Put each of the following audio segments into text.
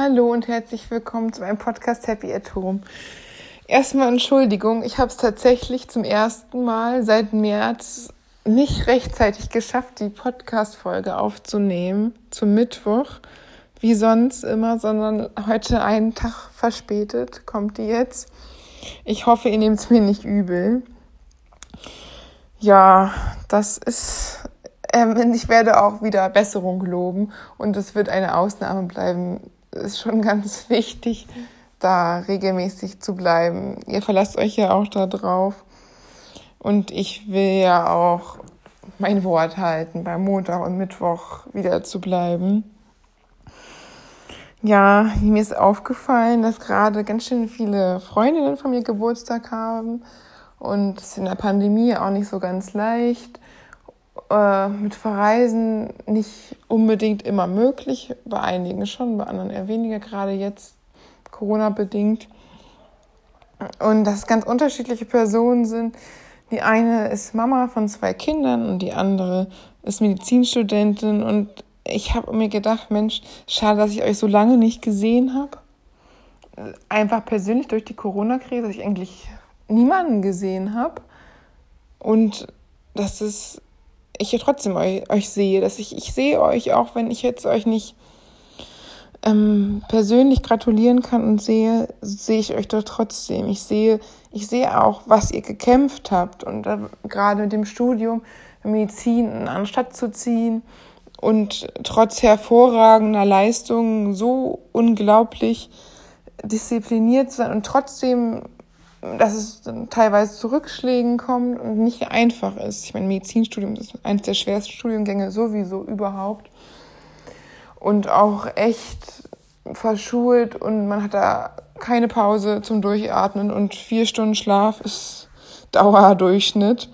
Hallo und herzlich willkommen zu meinem Podcast Happy at Home. Erstmal Entschuldigung, ich habe es tatsächlich zum ersten Mal seit März nicht rechtzeitig geschafft, die Podcast-Folge aufzunehmen zum Mittwoch, wie sonst immer, sondern heute einen Tag verspätet kommt die jetzt. Ich hoffe, ihr nehmt es mir nicht übel. Ja, das ist, ähm, ich werde auch wieder Besserung loben und es wird eine Ausnahme bleiben ist schon ganz wichtig, da regelmäßig zu bleiben. Ihr verlasst euch ja auch da drauf. Und ich will ja auch mein Wort halten, beim Montag und Mittwoch wieder zu bleiben. Ja, mir ist aufgefallen, dass gerade ganz schön viele Freundinnen von mir Geburtstag haben und es ist in der Pandemie auch nicht so ganz leicht äh, mit Verreisen nicht unbedingt immer möglich, bei einigen schon, bei anderen eher weniger, gerade jetzt Corona-bedingt. Und dass ganz unterschiedliche Personen sind. Die eine ist Mama von zwei Kindern und die andere ist Medizinstudentin. Und ich habe mir gedacht, Mensch, schade, dass ich euch so lange nicht gesehen habe. Einfach persönlich durch die Corona-Krise, dass ich eigentlich niemanden gesehen habe. Und das ist ich ja trotzdem euch, euch, sehe, dass ich, ich sehe euch auch, wenn ich jetzt euch nicht ähm, persönlich gratulieren kann und sehe, sehe ich euch doch trotzdem. Ich sehe, ich sehe auch, was ihr gekämpft habt und äh, gerade mit dem Studium Medizin Stadt zu ziehen und trotz hervorragender Leistungen so unglaublich diszipliniert zu sein und trotzdem dass es teilweise zu Rückschlägen kommt und nicht einfach ist. Ich meine, Medizinstudium ist eines der schwersten Studiengänge sowieso überhaupt. Und auch echt verschult und man hat da keine Pause zum Durchatmen und vier Stunden Schlaf ist Dauerdurchschnitt.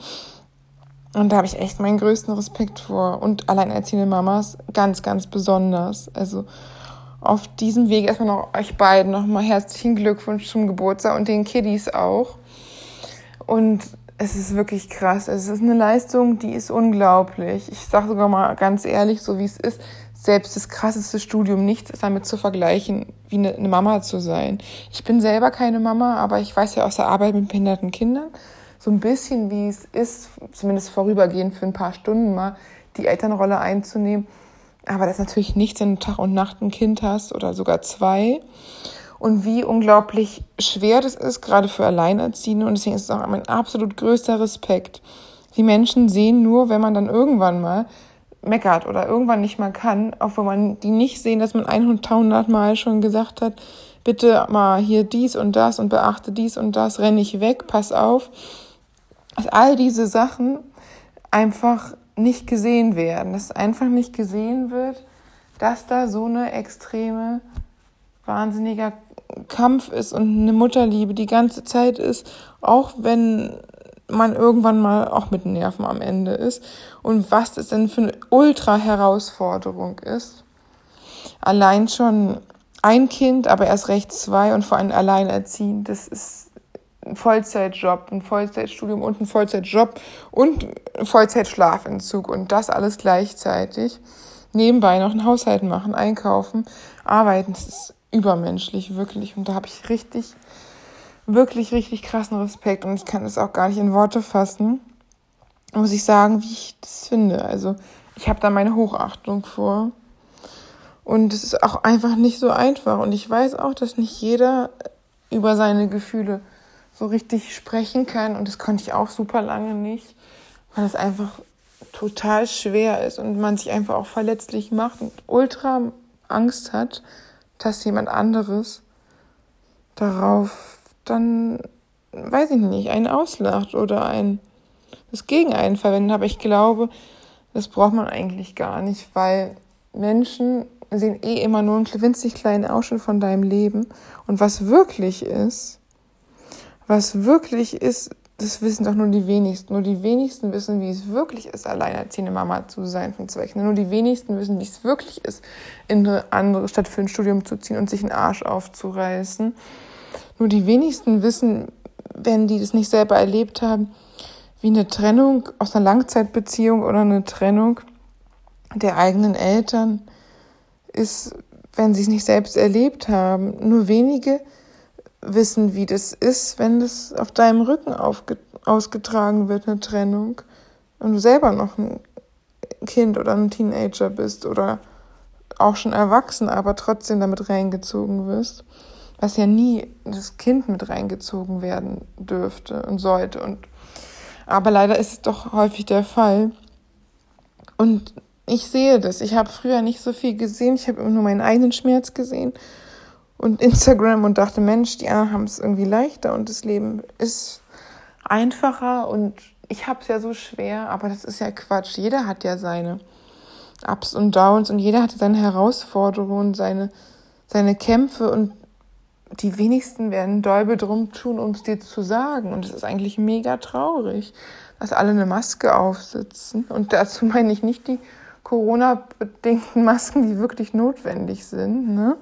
Und da habe ich echt meinen größten Respekt vor. Und alleinerziehende Mamas ganz, ganz besonders. Also auf diesem Weg erstmal noch euch beiden nochmal herzlichen Glückwunsch zum Geburtstag und den Kiddies auch. Und es ist wirklich krass. Es ist eine Leistung, die ist unglaublich. Ich sage sogar mal ganz ehrlich, so wie es ist, selbst das krasseste Studium, nichts ist damit zu vergleichen, wie eine, eine Mama zu sein. Ich bin selber keine Mama, aber ich weiß ja aus der Arbeit mit behinderten Kindern so ein bisschen, wie es ist, zumindest vorübergehend für ein paar Stunden mal, die Elternrolle einzunehmen aber das ist natürlich nichts, wenn du Tag und Nacht ein Kind hast oder sogar zwei. Und wie unglaublich schwer das ist, gerade für Alleinerziehende. Und deswegen ist es auch mein absolut größter Respekt. Die Menschen sehen nur, wenn man dann irgendwann mal meckert oder irgendwann nicht mal kann, auch wenn man die nicht sehen, dass man 100 Mal schon gesagt hat, bitte mal hier dies und das und beachte dies und das, renn nicht weg, pass auf. Dass all diese Sachen einfach nicht gesehen werden, dass einfach nicht gesehen wird, dass da so eine extreme, wahnsinniger Kampf ist und eine Mutterliebe die ganze Zeit ist, auch wenn man irgendwann mal auch mit Nerven am Ende ist und was das denn für eine Ultra-Herausforderung ist. Allein schon ein Kind, aber erst recht zwei und vor allem alleinerziehend, das ist Vollzeitjob, ein Vollzeitstudium und ein Vollzeitjob und Vollzeitschlafentzug und das alles gleichzeitig. Nebenbei noch einen Haushalt machen, einkaufen, arbeiten. Das ist übermenschlich, wirklich. Und da habe ich richtig, wirklich, richtig krassen Respekt. Und ich kann es auch gar nicht in Worte fassen, muss ich sagen, wie ich das finde. Also ich habe da meine Hochachtung vor. Und es ist auch einfach nicht so einfach. Und ich weiß auch, dass nicht jeder über seine Gefühle so richtig sprechen kann. Und das konnte ich auch super lange nicht, weil es einfach total schwer ist und man sich einfach auch verletzlich macht und ultra Angst hat, dass jemand anderes darauf dann, weiß ich nicht, einen auslacht oder ein das gegen einen verwendet. Aber ich glaube, das braucht man eigentlich gar nicht, weil Menschen sehen eh immer nur einen winzig kleinen Ausschnitt von deinem Leben. Und was wirklich ist, was wirklich ist, das wissen doch nur die wenigsten. Nur die wenigsten wissen, wie es wirklich ist, alleinerziehende Mama zu sein von zwei Kindern. Nur die wenigsten wissen, wie es wirklich ist, in eine andere Stadt für ein Studium zu ziehen und sich einen Arsch aufzureißen. Nur die wenigsten wissen, wenn die das nicht selber erlebt haben, wie eine Trennung aus einer Langzeitbeziehung oder eine Trennung der eigenen Eltern ist, wenn sie es nicht selbst erlebt haben. Nur wenige wissen, wie das ist, wenn das auf deinem Rücken ausgetragen wird, eine Trennung, und du selber noch ein Kind oder ein Teenager bist oder auch schon erwachsen, aber trotzdem damit reingezogen wirst, was ja nie das Kind mit reingezogen werden dürfte und sollte. Und aber leider ist es doch häufig der Fall. Und ich sehe das. Ich habe früher nicht so viel gesehen. Ich habe immer nur meinen eigenen Schmerz gesehen und Instagram und dachte, Mensch, die anderen haben es irgendwie leichter und das Leben ist einfacher und ich habe es ja so schwer, aber das ist ja Quatsch. Jeder hat ja seine Ups und Downs und jeder hatte seine Herausforderungen, seine, seine Kämpfe und die wenigsten werden Däube drum tun, um es dir zu sagen. Und es ist eigentlich mega traurig, dass alle eine Maske aufsitzen. Und dazu meine ich nicht die Corona-bedingten Masken, die wirklich notwendig sind, ne?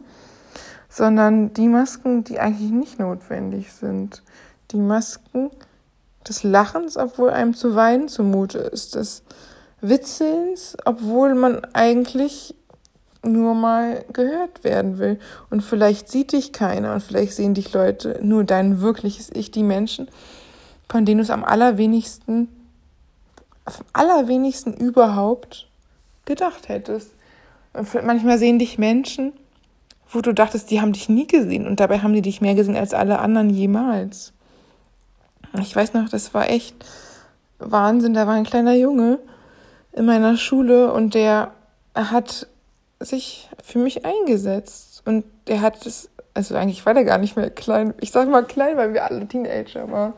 Sondern die Masken, die eigentlich nicht notwendig sind. Die Masken des Lachens, obwohl einem zu weinen zumute ist, des Witzelns, obwohl man eigentlich nur mal gehört werden will. Und vielleicht sieht dich keiner und vielleicht sehen dich Leute, nur dein wirkliches Ich, die Menschen, von denen du es am allerwenigsten, am allerwenigsten überhaupt gedacht hättest. Und manchmal sehen dich Menschen, wo du dachtest, die haben dich nie gesehen und dabei haben die dich mehr gesehen als alle anderen jemals. Ich weiß noch, das war echt Wahnsinn. Da war ein kleiner Junge in meiner Schule und der hat sich für mich eingesetzt und der hat es, also eigentlich war der gar nicht mehr klein. Ich sag mal klein, weil wir alle Teenager waren.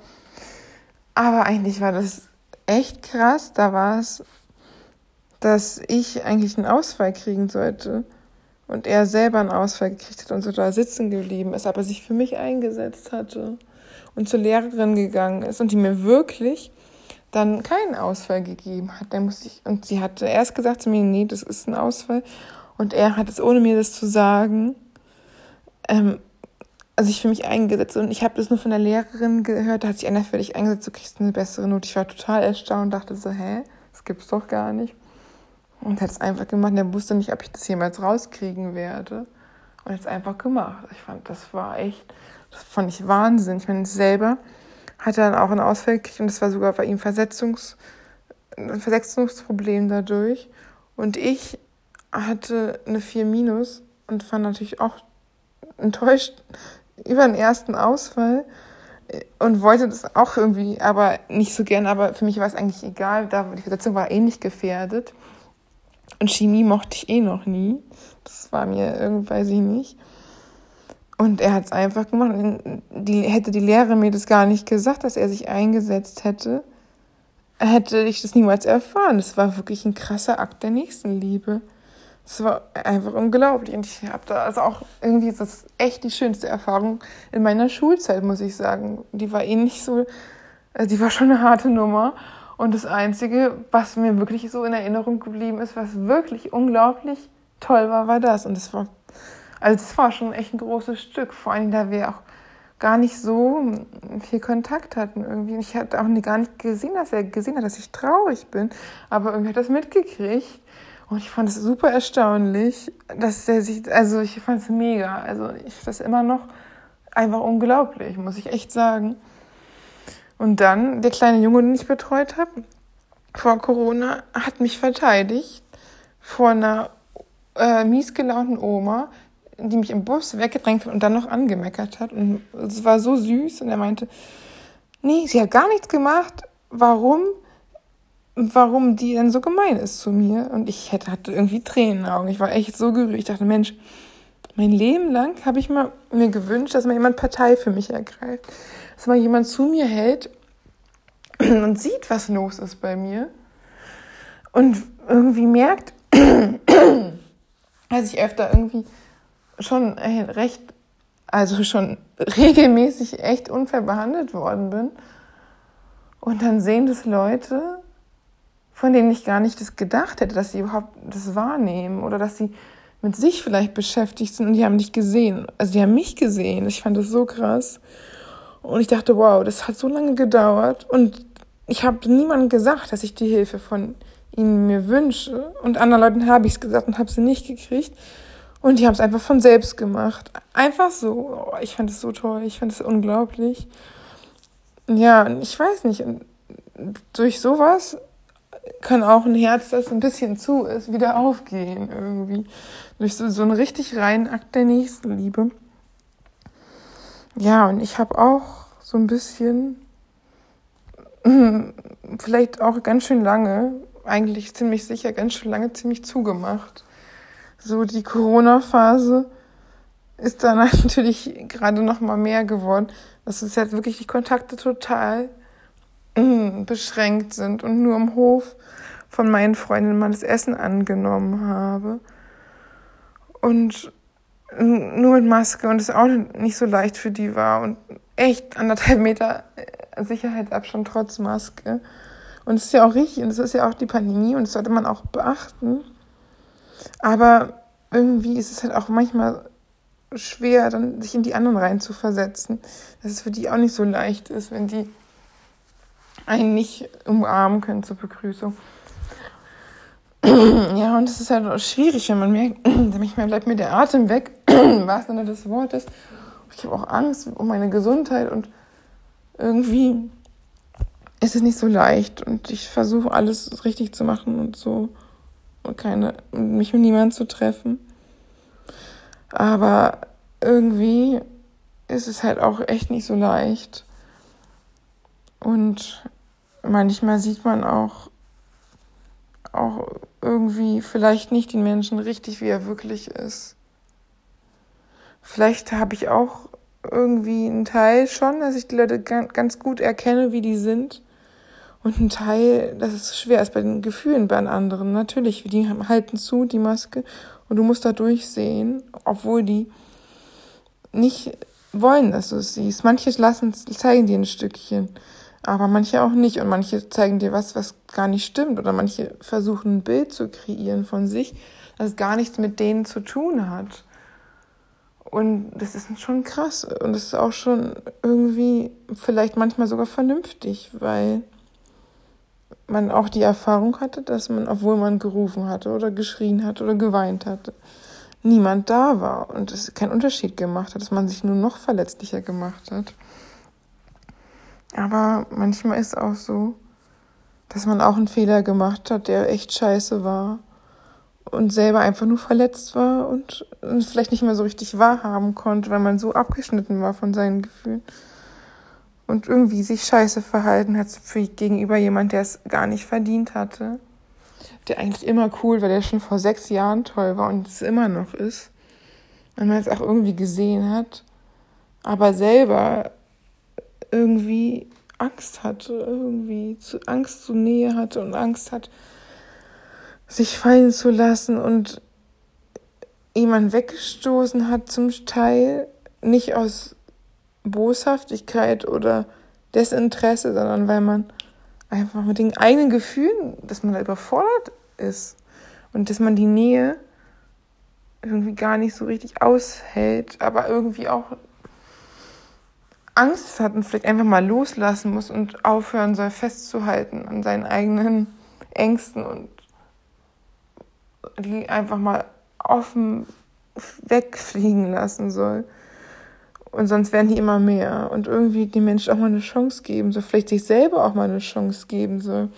Aber eigentlich war das echt krass. Da war es, dass ich eigentlich einen Ausfall kriegen sollte und er selber einen Ausfall gekriegt hat und so da sitzen geblieben ist, aber sich für mich eingesetzt hatte und zur Lehrerin gegangen ist und die mir wirklich dann keinen Ausfall gegeben hat. Dann musste ich, und sie hatte erst gesagt zu mir, nee, das ist ein Ausfall. Und er hat es, ohne mir das zu sagen, ähm, also für mich eingesetzt. Und ich habe das nur von der Lehrerin gehört, da hat sich einer für dich eingesetzt, du kriegst eine bessere Note. Ich war total erstaunt und dachte so, hä, das gibt's doch gar nicht. Und hat es einfach gemacht. Er wusste nicht, ob ich das jemals rauskriegen werde. Und hat es einfach gemacht. Ich fand, das war echt, das fand ich Wahnsinn. Ich meine, selber hat er dann auch einen Ausfall gekriegt und das war sogar bei ihm Versetzungs, ein Versetzungsproblem dadurch. Und ich hatte eine 4 minus und war natürlich auch enttäuscht über den ersten Ausfall und wollte das auch irgendwie, aber nicht so gern, aber für mich war es eigentlich egal, da die Versetzung war eh nicht gefährdet. Und Chemie mochte ich eh noch nie. Das war mir irgendwie, weiß ich nicht. Und er hat es einfach gemacht. Die, hätte die Lehrerin mir das gar nicht gesagt, dass er sich eingesetzt hätte, hätte ich das niemals erfahren. Das war wirklich ein krasser Akt der Nächstenliebe. Das war einfach unglaublich. Und ich habe da also auch irgendwie, das ist echt die schönste Erfahrung in meiner Schulzeit, muss ich sagen. Die war eh nicht so, also die war schon eine harte Nummer. Und das Einzige, was mir wirklich so in Erinnerung geblieben ist, was wirklich unglaublich toll war, war das. Und das war, also das war schon echt ein großes Stück. Vor allem, da wir auch gar nicht so viel Kontakt hatten irgendwie. Ich hatte auch gar nicht gesehen, dass er gesehen hat, dass ich traurig bin. Aber irgendwie hat das mitgekriegt. Und ich fand es super erstaunlich, dass er sich, also ich fand es mega. Also ich das immer noch einfach unglaublich, muss ich echt sagen. Und dann, der kleine Junge, den ich betreut habe, vor Corona, hat mich verteidigt vor einer äh, miesgelaunten Oma, die mich im Bus weggedrängt hat und dann noch angemeckert hat. Und es war so süß. Und er meinte, nee, sie hat gar nichts gemacht. Warum? Warum die denn so gemein ist zu mir? Und ich hätte, hatte irgendwie Tränen in den Augen. Ich war echt so gerührt. Ich dachte, Mensch, mein Leben lang habe ich mal mir gewünscht, dass mal jemand Partei für mich ergreift dass mal jemand zu mir hält und sieht, was los ist bei mir und irgendwie merkt, dass ich öfter irgendwie schon recht, also schon regelmäßig echt unfair behandelt worden bin. Und dann sehen das Leute, von denen ich gar nicht das gedacht hätte, dass sie überhaupt das wahrnehmen oder dass sie mit sich vielleicht beschäftigt sind und die haben dich gesehen. Also die haben mich gesehen. Ich fand das so krass. Und ich dachte, wow, das hat so lange gedauert und ich habe niemandem gesagt, dass ich die Hilfe von ihnen mir wünsche. Und anderen Leuten habe ich es gesagt und habe sie nicht gekriegt. Und die haben es einfach von selbst gemacht. Einfach so. Oh, ich fand es so toll. Ich fand es unglaublich. Ja, ich weiß nicht. Durch sowas kann auch ein Herz, das ein bisschen zu ist, wieder aufgehen irgendwie. Durch so, so einen richtig reinen Akt der Nächstenliebe. Ja, und ich habe auch so ein bisschen, vielleicht auch ganz schön lange, eigentlich ziemlich sicher, ganz schön lange ziemlich zugemacht. So die Corona-Phase ist dann natürlich gerade noch mal mehr geworden. dass es halt wirklich die Kontakte total beschränkt sind und nur im Hof von meinen Freundinnen mal das Essen angenommen habe. Und nur mit Maske und es auch nicht so leicht für die war und echt anderthalb Meter Sicherheitsabstand trotz Maske. Und es ist ja auch richtig und es ist ja auch die Pandemie und das sollte man auch beachten. Aber irgendwie ist es halt auch manchmal schwer, dann sich in die anderen rein zu versetzen. Dass es für die auch nicht so leicht ist, wenn die einen nicht umarmen können zur Begrüßung. Ja, und es ist halt auch schwierig, wenn man merkt, manchmal bleibt mir der Atem weg, was denn das Wort ist. Ich habe auch Angst um meine Gesundheit und irgendwie ist es nicht so leicht und ich versuche alles richtig zu machen und so und keine, mich mit niemandem zu treffen. Aber irgendwie ist es halt auch echt nicht so leicht. Und manchmal sieht man auch, auch irgendwie vielleicht nicht den Menschen richtig, wie er wirklich ist. Vielleicht habe ich auch irgendwie einen Teil schon, dass ich die Leute ganz gut erkenne, wie die sind. Und ein Teil, dass es schwer ist bei den Gefühlen bei anderen. Natürlich, die halten zu, die Maske. Und du musst da durchsehen, obwohl die nicht wollen, dass du es siehst. Manche lassen, zeigen dir ein Stückchen, aber manche auch nicht. Und manche zeigen dir was, was gar nicht stimmt. Oder manche versuchen ein Bild zu kreieren von sich, das gar nichts mit denen zu tun hat. Und das ist schon krass. Und das ist auch schon irgendwie vielleicht manchmal sogar vernünftig, weil man auch die Erfahrung hatte, dass man, obwohl man gerufen hatte oder geschrien hat oder geweint hatte, niemand da war und es keinen Unterschied gemacht hat, dass man sich nur noch verletzlicher gemacht hat. Aber manchmal ist auch so, dass man auch einen Fehler gemacht hat, der echt scheiße war und selber einfach nur verletzt war und vielleicht nicht mehr so richtig wahrhaben konnte, weil man so abgeschnitten war von seinen Gefühlen und irgendwie sich scheiße verhalten hat gegenüber jemand, der es gar nicht verdient hatte. Der eigentlich immer cool war, der schon vor sechs Jahren toll war und es immer noch ist. Und man es auch irgendwie gesehen hat, aber selber irgendwie Angst hatte, irgendwie zu, Angst zu Nähe hatte und Angst hat, sich fallen zu lassen und jemand weggestoßen hat zum Teil, nicht aus Boshaftigkeit oder Desinteresse, sondern weil man einfach mit den eigenen Gefühlen, dass man da überfordert ist und dass man die Nähe irgendwie gar nicht so richtig aushält, aber irgendwie auch Angst hat und vielleicht einfach mal loslassen muss und aufhören soll, festzuhalten an seinen eigenen Ängsten und die einfach mal offen wegfliegen lassen soll. Und sonst werden die immer mehr. Und irgendwie den Menschen auch mal eine Chance geben soll. Vielleicht sich selber auch mal eine Chance geben soll.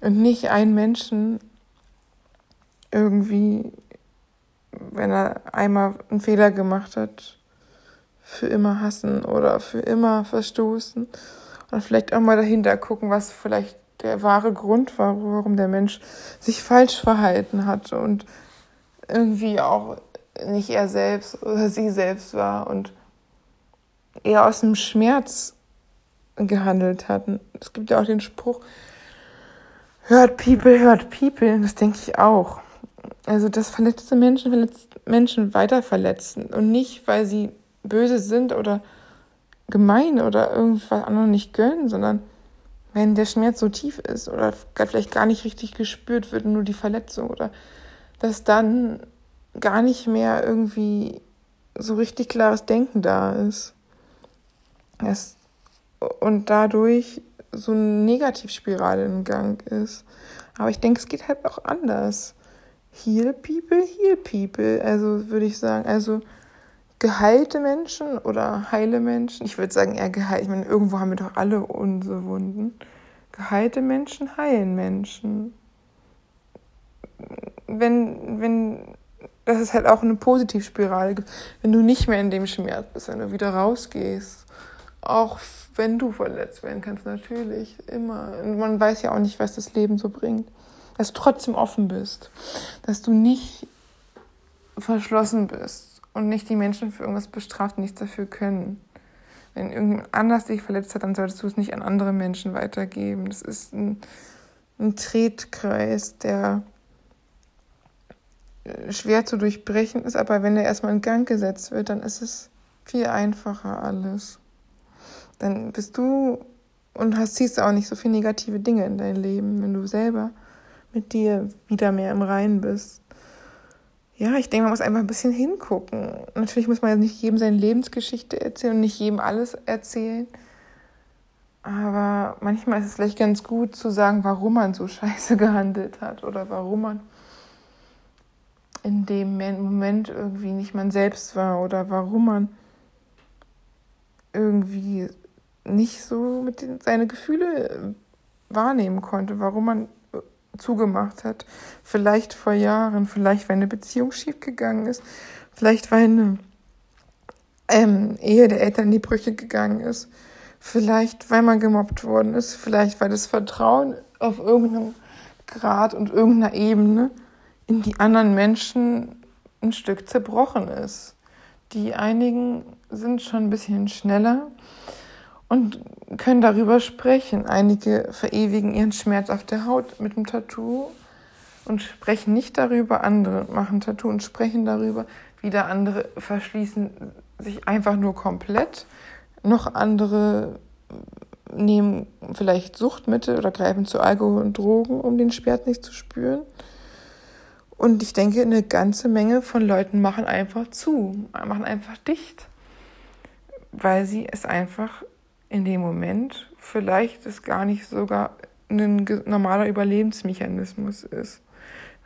Und nicht einen Menschen irgendwie, wenn er einmal einen Fehler gemacht hat, für immer hassen oder für immer verstoßen. Und vielleicht auch mal dahinter gucken, was vielleicht der wahre Grund war, warum der Mensch sich falsch verhalten hat und irgendwie auch nicht er selbst oder sie selbst war und eher aus dem Schmerz gehandelt hatten. Es gibt ja auch den Spruch, hört people, hört people. Das denke ich auch. Also, dass verletzte Menschen verletzt, Menschen weiter verletzen und nicht, weil sie böse sind oder gemein oder irgendwas anderem nicht gönnen, sondern wenn der Schmerz so tief ist oder vielleicht gar nicht richtig gespürt wird, nur die Verletzung oder dass dann gar nicht mehr irgendwie so richtig klares Denken da ist. Es, und dadurch so eine Negativspirale in Gang ist. Aber ich denke, es geht halt auch anders. heal people, heal people. Also würde ich sagen, also geheilte Menschen oder heile Menschen. Ich würde sagen eher geheilt. Ich meine, irgendwo haben wir doch alle unsere Wunden. Geheilte Menschen heilen Menschen. Wenn, wenn, dass es halt auch eine Positivspirale gibt. Wenn du nicht mehr in dem Schmerz bist, wenn du wieder rausgehst. Auch wenn du verletzt werden kannst, natürlich, immer. Und man weiß ja auch nicht, was das Leben so bringt. Dass du trotzdem offen bist. Dass du nicht verschlossen bist und nicht die Menschen für irgendwas bestraft, nichts dafür können. Wenn irgendjemand anders dich verletzt hat, dann solltest du es nicht an andere Menschen weitergeben. Das ist ein, ein Tretkreis, der äh, schwer zu durchbrechen ist, aber wenn er erstmal in Gang gesetzt wird, dann ist es viel einfacher alles. Dann bist du und hast, siehst auch nicht so viele negative Dinge in deinem Leben, wenn du selber mit dir wieder mehr im Reinen bist ja, ich denke, man muss einfach ein bisschen hingucken. Natürlich muss man ja nicht jedem seine Lebensgeschichte erzählen und nicht jedem alles erzählen. Aber manchmal ist es vielleicht ganz gut zu sagen, warum man so scheiße gehandelt hat oder warum man in dem Moment irgendwie nicht man selbst war oder warum man irgendwie nicht so mit den, seine Gefühle wahrnehmen konnte, warum man zugemacht hat. Vielleicht vor Jahren, vielleicht weil eine Beziehung schiefgegangen ist, vielleicht weil eine ähm, Ehe der Eltern in die Brüche gegangen ist, vielleicht weil man gemobbt worden ist, vielleicht weil das Vertrauen auf irgendeinem Grad und irgendeiner Ebene in die anderen Menschen ein Stück zerbrochen ist. Die einigen sind schon ein bisschen schneller und können darüber sprechen. Einige verewigen ihren Schmerz auf der Haut mit einem Tattoo und sprechen nicht darüber. Andere machen Tattoo und sprechen darüber. Wieder andere verschließen sich einfach nur komplett. Noch andere nehmen vielleicht Suchtmittel oder greifen zu Alkohol und Drogen, um den Schmerz nicht zu spüren. Und ich denke, eine ganze Menge von Leuten machen einfach zu, machen einfach dicht, weil sie es einfach in dem Moment vielleicht es gar nicht sogar ein normaler Überlebensmechanismus ist.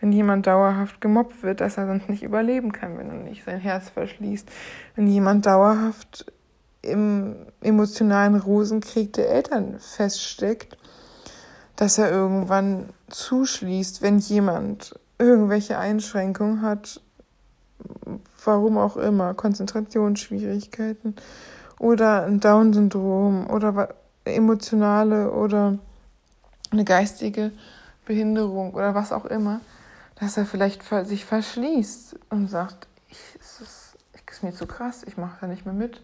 Wenn jemand dauerhaft gemobbt wird, dass er sonst nicht überleben kann, wenn er nicht sein Herz verschließt. Wenn jemand dauerhaft im emotionalen Rosenkrieg der Eltern feststeckt, dass er irgendwann zuschließt, wenn jemand irgendwelche Einschränkungen hat, warum auch immer, Konzentrationsschwierigkeiten oder ein Down-Syndrom oder emotionale oder eine geistige Behinderung oder was auch immer, dass er vielleicht sich verschließt und sagt, ich, es ist, ist mir zu krass, ich mache da nicht mehr mit.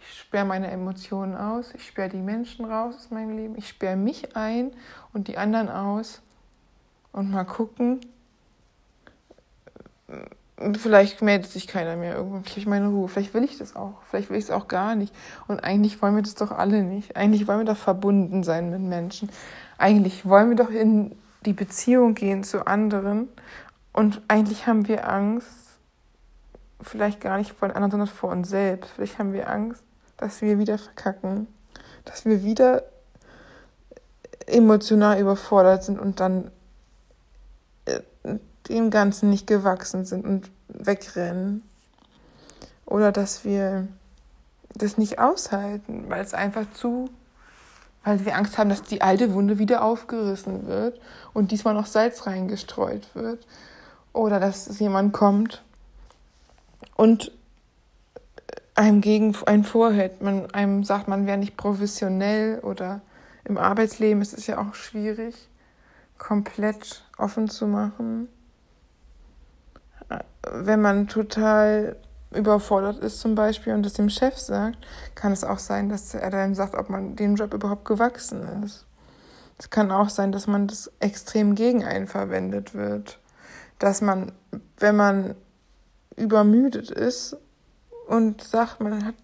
Ich sperre meine Emotionen aus, ich sperre die Menschen raus aus meinem Leben, ich sperre mich ein und die anderen aus und mal gucken, vielleicht meldet sich keiner mehr. Irgendwann ich meine Ruhe. Vielleicht will ich das auch. Vielleicht will ich es auch gar nicht. Und eigentlich wollen wir das doch alle nicht. Eigentlich wollen wir doch verbunden sein mit Menschen. Eigentlich wollen wir doch in die Beziehung gehen zu anderen. Und eigentlich haben wir Angst, vielleicht gar nicht vor den anderen, sondern vor uns selbst. Vielleicht haben wir Angst, dass wir wieder verkacken. Dass wir wieder emotional überfordert sind und dann dem Ganzen nicht gewachsen sind und wegrennen. Oder dass wir das nicht aushalten, weil es einfach zu, weil wir Angst haben, dass die alte Wunde wieder aufgerissen wird und diesmal noch Salz reingestreut wird. Oder dass jemand kommt und einem gegen einen vorhält. Man einem sagt, man wäre nicht professionell oder im Arbeitsleben ist es ja auch schwierig, komplett offen zu machen wenn man total überfordert ist zum Beispiel und das dem Chef sagt, kann es auch sein, dass er dann sagt, ob man dem Job überhaupt gewachsen ist. Es kann auch sein, dass man das extrem gegen einen verwendet wird. Dass man, wenn man übermüdet ist und sagt, man hat,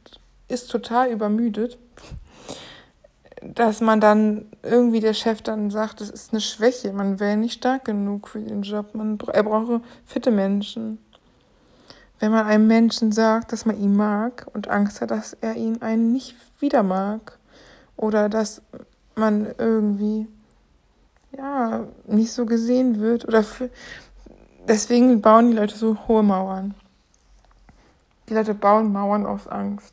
ist total übermüdet, dass man dann irgendwie der Chef dann sagt, das ist eine Schwäche, man wäre nicht stark genug für den Job, man, er brauche fitte Menschen. Wenn man einem Menschen sagt, dass man ihn mag und Angst hat, dass er ihn einen nicht wieder mag oder dass man irgendwie ja nicht so gesehen wird oder deswegen bauen die Leute so hohe Mauern. Die Leute bauen Mauern aus Angst.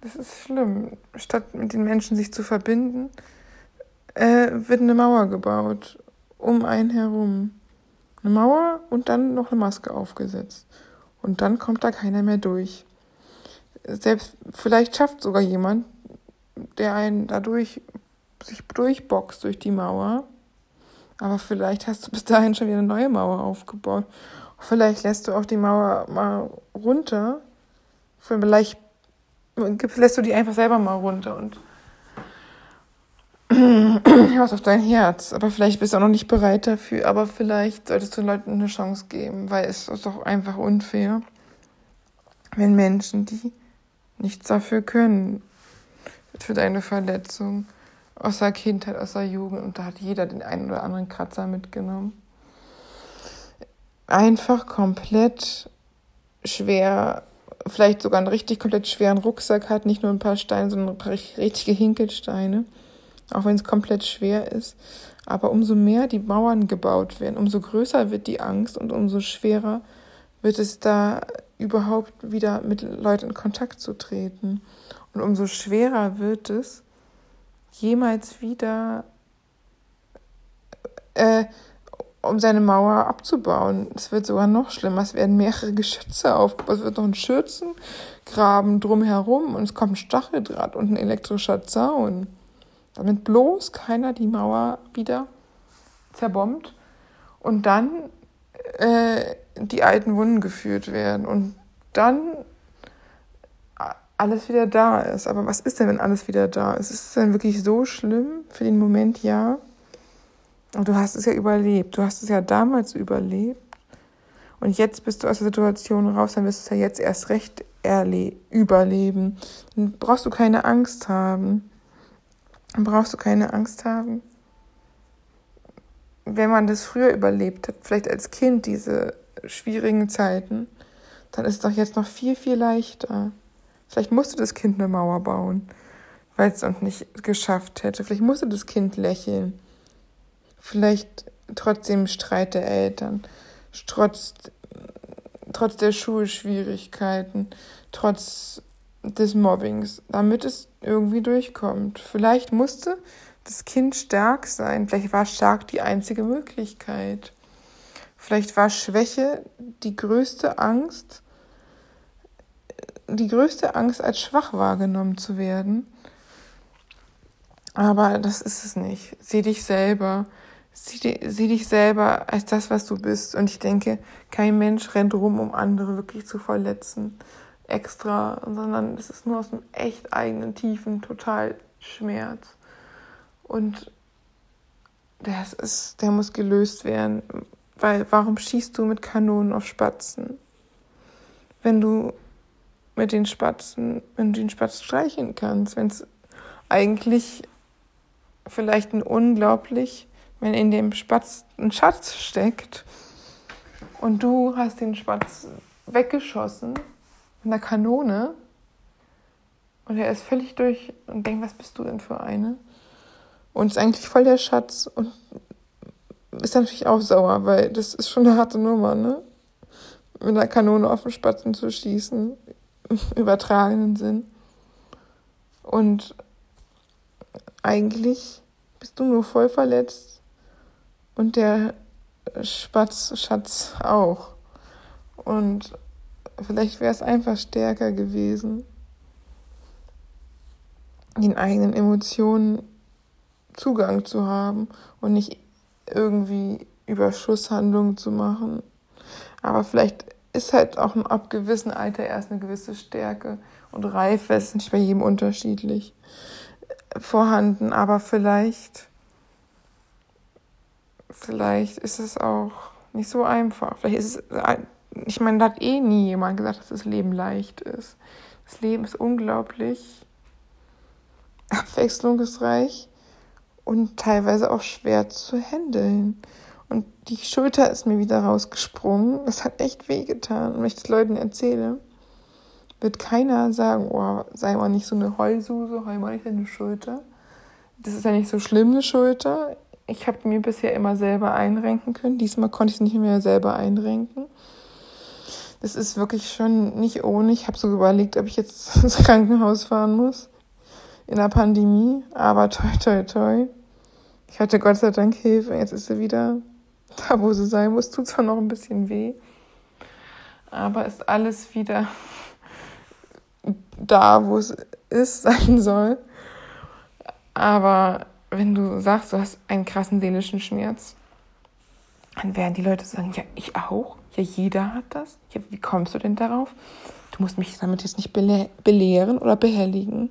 Das ist schlimm. Statt mit den Menschen sich zu verbinden, äh, wird eine Mauer gebaut. Um einen herum. Eine Mauer und dann noch eine Maske aufgesetzt. Und dann kommt da keiner mehr durch. Selbst vielleicht schafft sogar jemand, der einen dadurch sich durchboxt durch die Mauer. Aber vielleicht hast du bis dahin schon wieder eine neue Mauer aufgebaut. Vielleicht lässt du auch die Mauer mal runter. Vielleicht lässt du die einfach selber mal runter und hörst auf dein Herz. Aber vielleicht bist du auch noch nicht bereit dafür. Aber vielleicht solltest du den Leuten eine Chance geben, weil es ist doch einfach unfair, wenn Menschen, die nichts dafür können, für deine Verletzung aus der Kindheit, aus der Jugend, und da hat jeder den einen oder anderen Kratzer mitgenommen, einfach komplett schwer, vielleicht sogar einen richtig komplett schweren Rucksack hat, nicht nur ein paar Steine, sondern ein paar richtige Hinkelsteine, auch wenn es komplett schwer ist. Aber umso mehr die Mauern gebaut werden, umso größer wird die Angst und umso schwerer wird es da überhaupt wieder mit Leuten in Kontakt zu treten. Und umso schwerer wird es, jemals wieder äh, um seine Mauer abzubauen. Es wird sogar noch schlimmer. Es werden mehrere Geschütze aufgebaut. Es wird noch ein Schürzengraben drumherum und es kommt ein Stacheldraht und ein elektrischer Zaun. Damit bloß keiner die Mauer wieder zerbombt und dann äh, die alten Wunden geführt werden und dann alles wieder da ist. Aber was ist denn, wenn alles wieder da ist? Ist es denn wirklich so schlimm? Für den Moment ja. Und du hast es ja überlebt. Du hast es ja damals überlebt. Und jetzt bist du aus der Situation raus, dann wirst du es ja jetzt erst recht überleben. Dann brauchst du keine Angst haben. Dann brauchst du keine Angst haben. Wenn man das früher überlebt hat, vielleicht als Kind diese schwierigen Zeiten, dann ist es doch jetzt noch viel, viel leichter. Vielleicht musste das Kind eine Mauer bauen, weil es sonst nicht geschafft hätte. Vielleicht musste das Kind lächeln. Vielleicht trotzdem Streit der Eltern, trotz, trotz der Schulschwierigkeiten, trotz des Mobbings, damit es irgendwie durchkommt. Vielleicht musste das Kind stark sein. Vielleicht war stark die einzige Möglichkeit. Vielleicht war Schwäche die größte Angst, die größte Angst, als schwach wahrgenommen zu werden. Aber das ist es nicht. Sieh dich selber. Sieh, sieh dich selber als das, was du bist. Und ich denke, kein Mensch rennt rum, um andere wirklich zu verletzen. Extra, sondern es ist nur aus einem echt eigenen, tiefen, total Schmerz. Und das ist, der muss gelöst werden. Weil warum schießt du mit Kanonen auf Spatzen? Wenn du mit den Spatzen, wenn du den Spatz streicheln kannst, wenn es eigentlich vielleicht ein unglaublich, wenn in dem Spatz ein Schatz steckt und du hast den Spatz weggeschossen mit einer Kanone und er ist völlig durch und denkt, was bist du denn für eine? Und ist eigentlich voll der Schatz und ist natürlich auch sauer, weil das ist schon eine harte Nummer, ne? Mit einer Kanone auf den Spatzen zu schießen übertragenen Sinn. Und eigentlich bist du nur voll verletzt und der Spatz, Schatz auch. Und vielleicht wäre es einfach stärker gewesen, den eigenen Emotionen Zugang zu haben und nicht irgendwie Überschusshandlungen zu machen. Aber vielleicht ist halt auch ab gewissen Alter erst eine gewisse Stärke und Reife, ist nicht bei jedem unterschiedlich vorhanden, aber vielleicht, vielleicht ist es auch nicht so einfach. Vielleicht ist es, ich meine, da hat eh nie jemand gesagt, dass das Leben leicht ist. Das Leben ist unglaublich abwechslungsreich und teilweise auch schwer zu handeln. Und die Schulter ist mir wieder rausgesprungen. Das hat echt wehgetan. Und wenn ich das Leuten erzähle, wird keiner sagen, oh, sei mal nicht so eine Heulsuse, heul mal nicht deine Schulter. Das ist ja nicht so schlimm, eine Schulter. Ich habe mir bisher immer selber einrenken können. Diesmal konnte ich es nicht mehr selber einrenken. Das ist wirklich schon nicht ohne. Ich habe so überlegt, ob ich jetzt ins Krankenhaus fahren muss in der Pandemie. Aber toi, toi, toi. Ich hatte Gott sei Dank Hilfe. Jetzt ist sie wieder da, wo sie sein muss. Tut zwar noch ein bisschen weh, aber ist alles wieder da, wo es ist, sein soll. Aber wenn du sagst, du hast einen krassen seelischen Schmerz, dann werden die Leute sagen, ja, ich auch. Ja, jeder hat das. Ja, wie kommst du denn darauf? Du musst mich damit jetzt nicht bele belehren oder behelligen.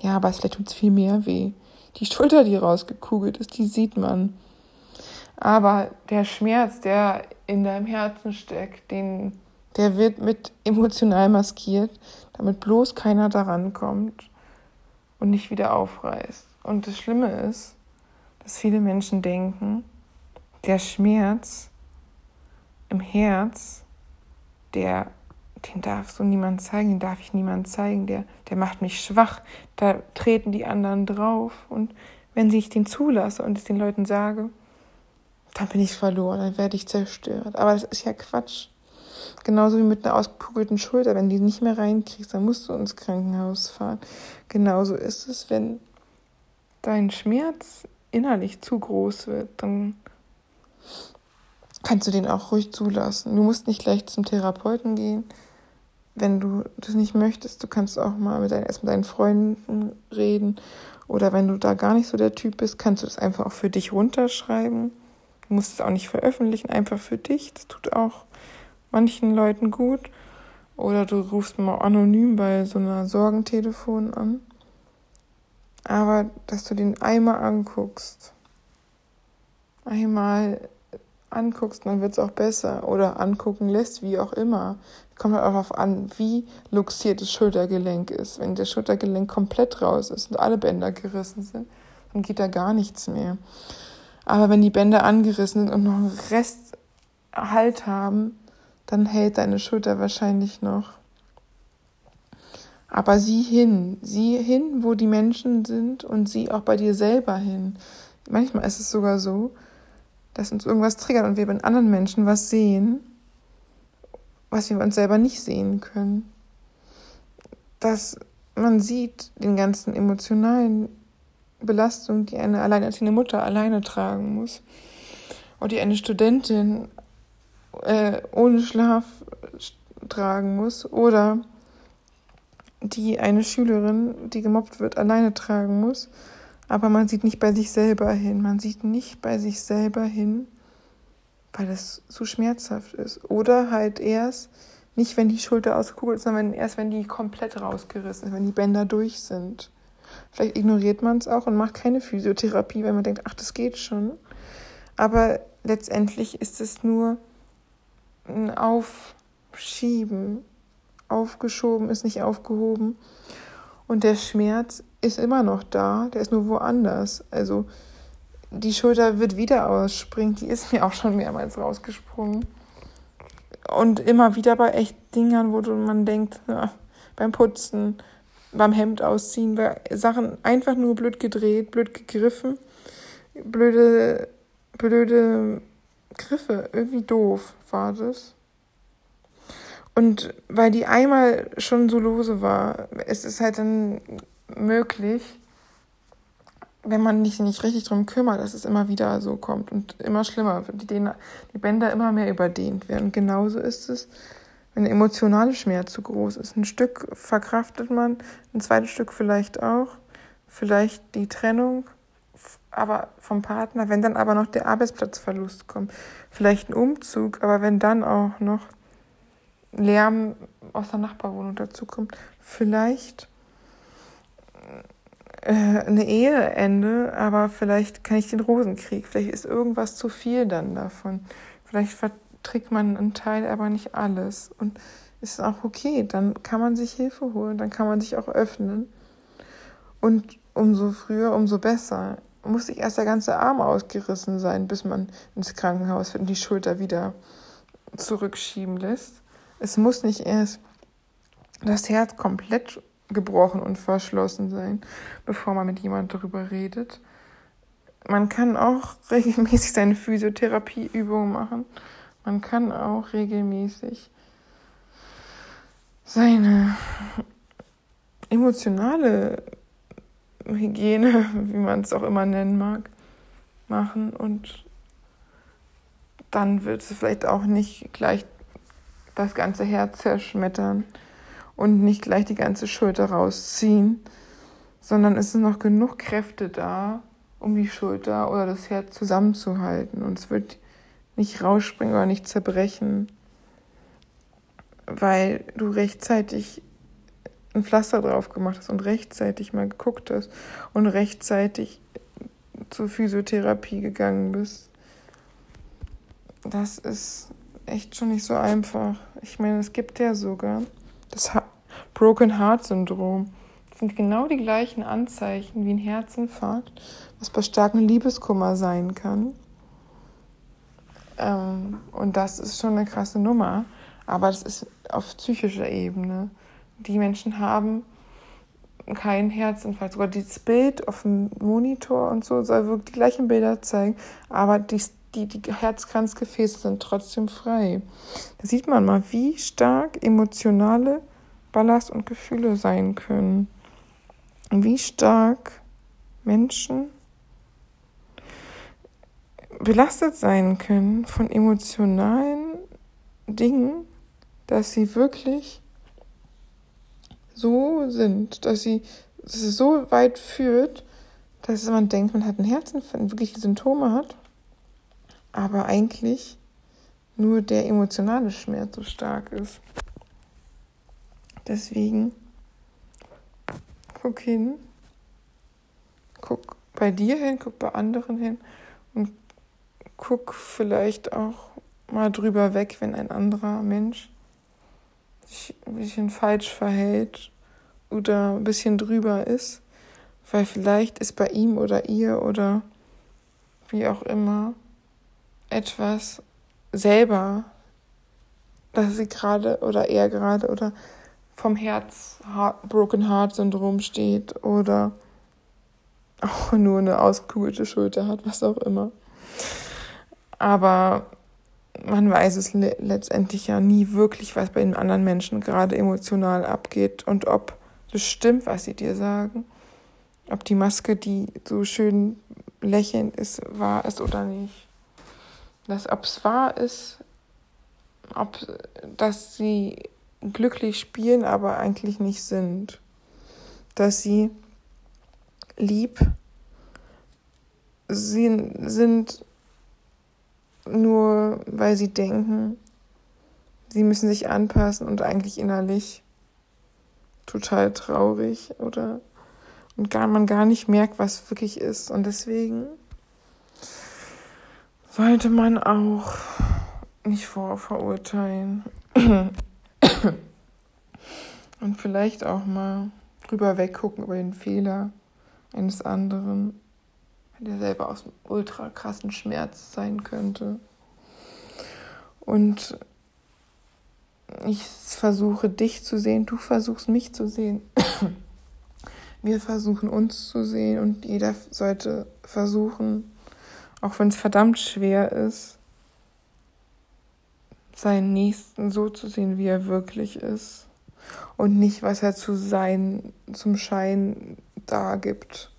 Ja, aber vielleicht tut es viel mehr weh. Die Schulter, die rausgekugelt ist, die sieht man. Aber der Schmerz, der in deinem Herzen steckt, den, der wird mit emotional maskiert, damit bloß keiner daran kommt und nicht wieder aufreißt. Und das Schlimme ist, dass viele Menschen denken, der Schmerz im Herz, der, den darfst du niemand zeigen, den darf ich niemand zeigen, der, der macht mich schwach, da treten die anderen drauf. Und wenn ich den zulasse und es den Leuten sage, dann bin ich verloren, dann werde ich zerstört. Aber das ist ja Quatsch. Genauso wie mit einer ausgekugelten Schulter. Wenn du die nicht mehr reinkriegst, dann musst du ins Krankenhaus fahren. Genauso ist es, wenn dein Schmerz innerlich zu groß wird, dann kannst du den auch ruhig zulassen. Du musst nicht gleich zum Therapeuten gehen, wenn du das nicht möchtest. Du kannst auch mal mit deinen, erst mit deinen Freunden reden. Oder wenn du da gar nicht so der Typ bist, kannst du das einfach auch für dich runterschreiben. Du musst es auch nicht veröffentlichen, einfach für dich. Das tut auch manchen Leuten gut. Oder du rufst mal anonym bei so einer Sorgentelefon an. Aber dass du den einmal anguckst, einmal anguckst, dann wird es auch besser. Oder angucken lässt, wie auch immer. Kommt halt auch darauf an, wie luxiert das Schultergelenk ist. Wenn das Schultergelenk komplett raus ist und alle Bänder gerissen sind, dann geht da gar nichts mehr. Aber wenn die Bänder angerissen sind und noch einen Rest Halt haben, dann hält deine Schulter wahrscheinlich noch. Aber sieh hin, sieh hin, wo die Menschen sind und sieh auch bei dir selber hin. Manchmal ist es sogar so, dass uns irgendwas triggert und wir bei anderen Menschen was sehen, was wir uns selber nicht sehen können. Dass man sieht den ganzen emotionalen Belastung, die eine alleinerziehende Mutter alleine tragen muss. Oder die eine Studentin äh, ohne Schlaf tragen muss. Oder die eine Schülerin, die gemobbt wird, alleine tragen muss. Aber man sieht nicht bei sich selber hin. Man sieht nicht bei sich selber hin, weil es zu schmerzhaft ist. Oder halt erst, nicht wenn die Schulter ausgekugelt ist, sondern erst wenn die komplett rausgerissen ist, wenn die Bänder durch sind. Vielleicht ignoriert man es auch und macht keine Physiotherapie, weil man denkt, ach, das geht schon. Aber letztendlich ist es nur ein Aufschieben. Aufgeschoben ist nicht aufgehoben. Und der Schmerz ist immer noch da, der ist nur woanders. Also die Schulter wird wieder ausspringen, die ist mir auch schon mehrmals rausgesprungen. Und immer wieder bei echt Dingern, wo man denkt, ja, beim Putzen, beim Hemd ausziehen, weil Sachen einfach nur blöd gedreht, blöd gegriffen, blöde, blöde Griffe, irgendwie doof war das. Und weil die einmal schon so lose war, ist es halt dann möglich, wenn man sich nicht richtig drum kümmert, dass es immer wieder so kommt und immer schlimmer wird, die, die Bänder immer mehr überdehnt werden. Genauso ist es, wenn der emotionale Schmerz zu groß ist. Ein Stück verkraftet man, ein zweites Stück vielleicht auch, vielleicht die Trennung, aber vom Partner, wenn dann aber noch der Arbeitsplatzverlust kommt, vielleicht ein Umzug, aber wenn dann auch noch Lärm aus der Nachbarwohnung dazu kommt, vielleicht äh, eine Eheende, aber vielleicht kann ich den Rosenkrieg, vielleicht ist irgendwas zu viel dann davon, vielleicht trägt man einen Teil, aber nicht alles. Und ist auch okay, dann kann man sich Hilfe holen, dann kann man sich auch öffnen. Und umso früher, umso besser. Muss sich erst der ganze Arm ausgerissen sein, bis man ins Krankenhaus wird und die Schulter wieder zurückschieben lässt. Es muss nicht erst das Herz komplett gebrochen und verschlossen sein, bevor man mit jemandem darüber redet. man kann auch regelmäßig seine Physiotherapieübungen machen. Man kann auch regelmäßig seine emotionale Hygiene, wie man es auch immer nennen mag, machen und dann wird es vielleicht auch nicht gleich das ganze Herz zerschmettern und nicht gleich die ganze Schulter rausziehen, sondern es sind noch genug Kräfte da, um die Schulter oder das Herz zusammenzuhalten und es wird nicht rausspringen oder nicht zerbrechen, weil du rechtzeitig ein Pflaster drauf gemacht hast und rechtzeitig mal geguckt hast und rechtzeitig zur Physiotherapie gegangen bist. Das ist echt schon nicht so einfach. Ich meine, es gibt ja sogar das Broken Heart Syndrom. Das sind genau die gleichen Anzeichen wie ein Herzinfarkt, was bei starkem Liebeskummer sein kann. Ähm, und das ist schon eine krasse Nummer. Aber das ist auf psychischer Ebene die Menschen haben keinen Herzinfarkt. Sogar dieses Bild auf dem Monitor und so soll wirklich die gleichen Bilder zeigen, aber die, die, die Herzkranzgefäße sind trotzdem frei. Da sieht man mal, wie stark emotionale Ballast und Gefühle sein können. Und wie stark Menschen belastet sein können von emotionalen Dingen, dass sie wirklich so sind, dass sie dass es so weit führt, dass man denkt, man hat einen Herzinfarkt, wirklich Symptome hat, aber eigentlich nur der emotionale Schmerz so stark ist. Deswegen guck hin, guck bei dir hin, guck bei anderen hin und guck vielleicht auch mal drüber weg, wenn ein anderer Mensch sich ein bisschen falsch verhält oder ein bisschen drüber ist, weil vielleicht ist bei ihm oder ihr oder wie auch immer etwas selber, dass sie gerade oder er gerade oder vom Herz Broken Heart Syndrom steht oder auch nur eine ausgekugelte Schulter hat, was auch immer. Aber man weiß es le letztendlich ja nie wirklich, was bei den anderen Menschen gerade emotional abgeht und ob das stimmt, was sie dir sagen. Ob die Maske, die so schön lächelnd ist, wahr ist oder nicht. Dass, ob es wahr ist, ob, dass sie glücklich spielen, aber eigentlich nicht sind. Dass sie lieb sie sind nur weil sie denken, sie müssen sich anpassen und eigentlich innerlich total traurig oder und gar, man gar nicht merkt, was wirklich ist. Und deswegen sollte man auch nicht vorverurteilen. und vielleicht auch mal drüber weggucken über den Fehler eines anderen der selber aus einem ultra krassen Schmerz sein könnte. Und ich versuche dich zu sehen, du versuchst mich zu sehen. Wir versuchen uns zu sehen und jeder sollte versuchen, auch wenn es verdammt schwer ist, seinen Nächsten so zu sehen, wie er wirklich ist und nicht, was er zu sein, zum Schein da gibt.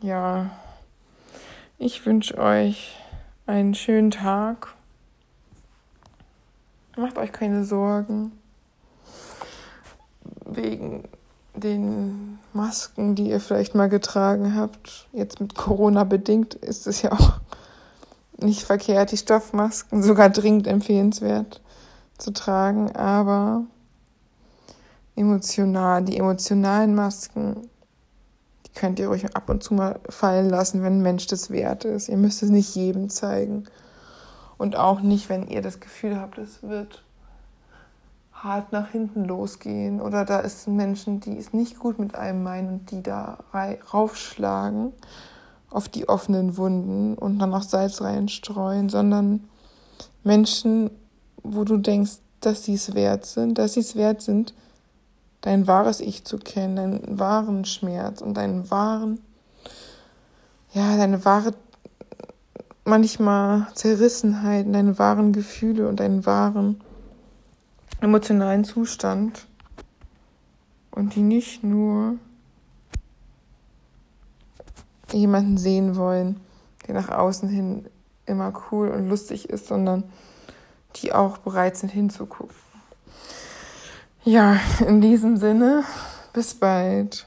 Ja, ich wünsche euch einen schönen Tag. Macht euch keine Sorgen wegen den Masken, die ihr vielleicht mal getragen habt. Jetzt mit Corona bedingt ist es ja auch nicht verkehrt, die Stoffmasken sogar dringend empfehlenswert zu tragen, aber emotional, die emotionalen Masken die könnt ihr euch ab und zu mal fallen lassen, wenn ein Mensch das wert ist. Ihr müsst es nicht jedem zeigen. Und auch nicht, wenn ihr das Gefühl habt, es wird hart nach hinten losgehen oder da ist Menschen, die es nicht gut mit einem meinen und die da raufschlagen auf die offenen Wunden und dann noch Salz reinstreuen, sondern Menschen, wo du denkst, dass sie es wert sind, dass sie es wert sind, dein wahres Ich zu kennen, deinen wahren Schmerz und deinen wahren ja, deine wahre, manchmal Zerrissenheit, deine wahren Gefühle und deinen wahren emotionalen Zustand und die nicht nur jemanden sehen wollen, der nach außen hin immer cool und lustig ist, sondern die auch bereit sind hinzugucken. Ja, in diesem Sinne, bis bald.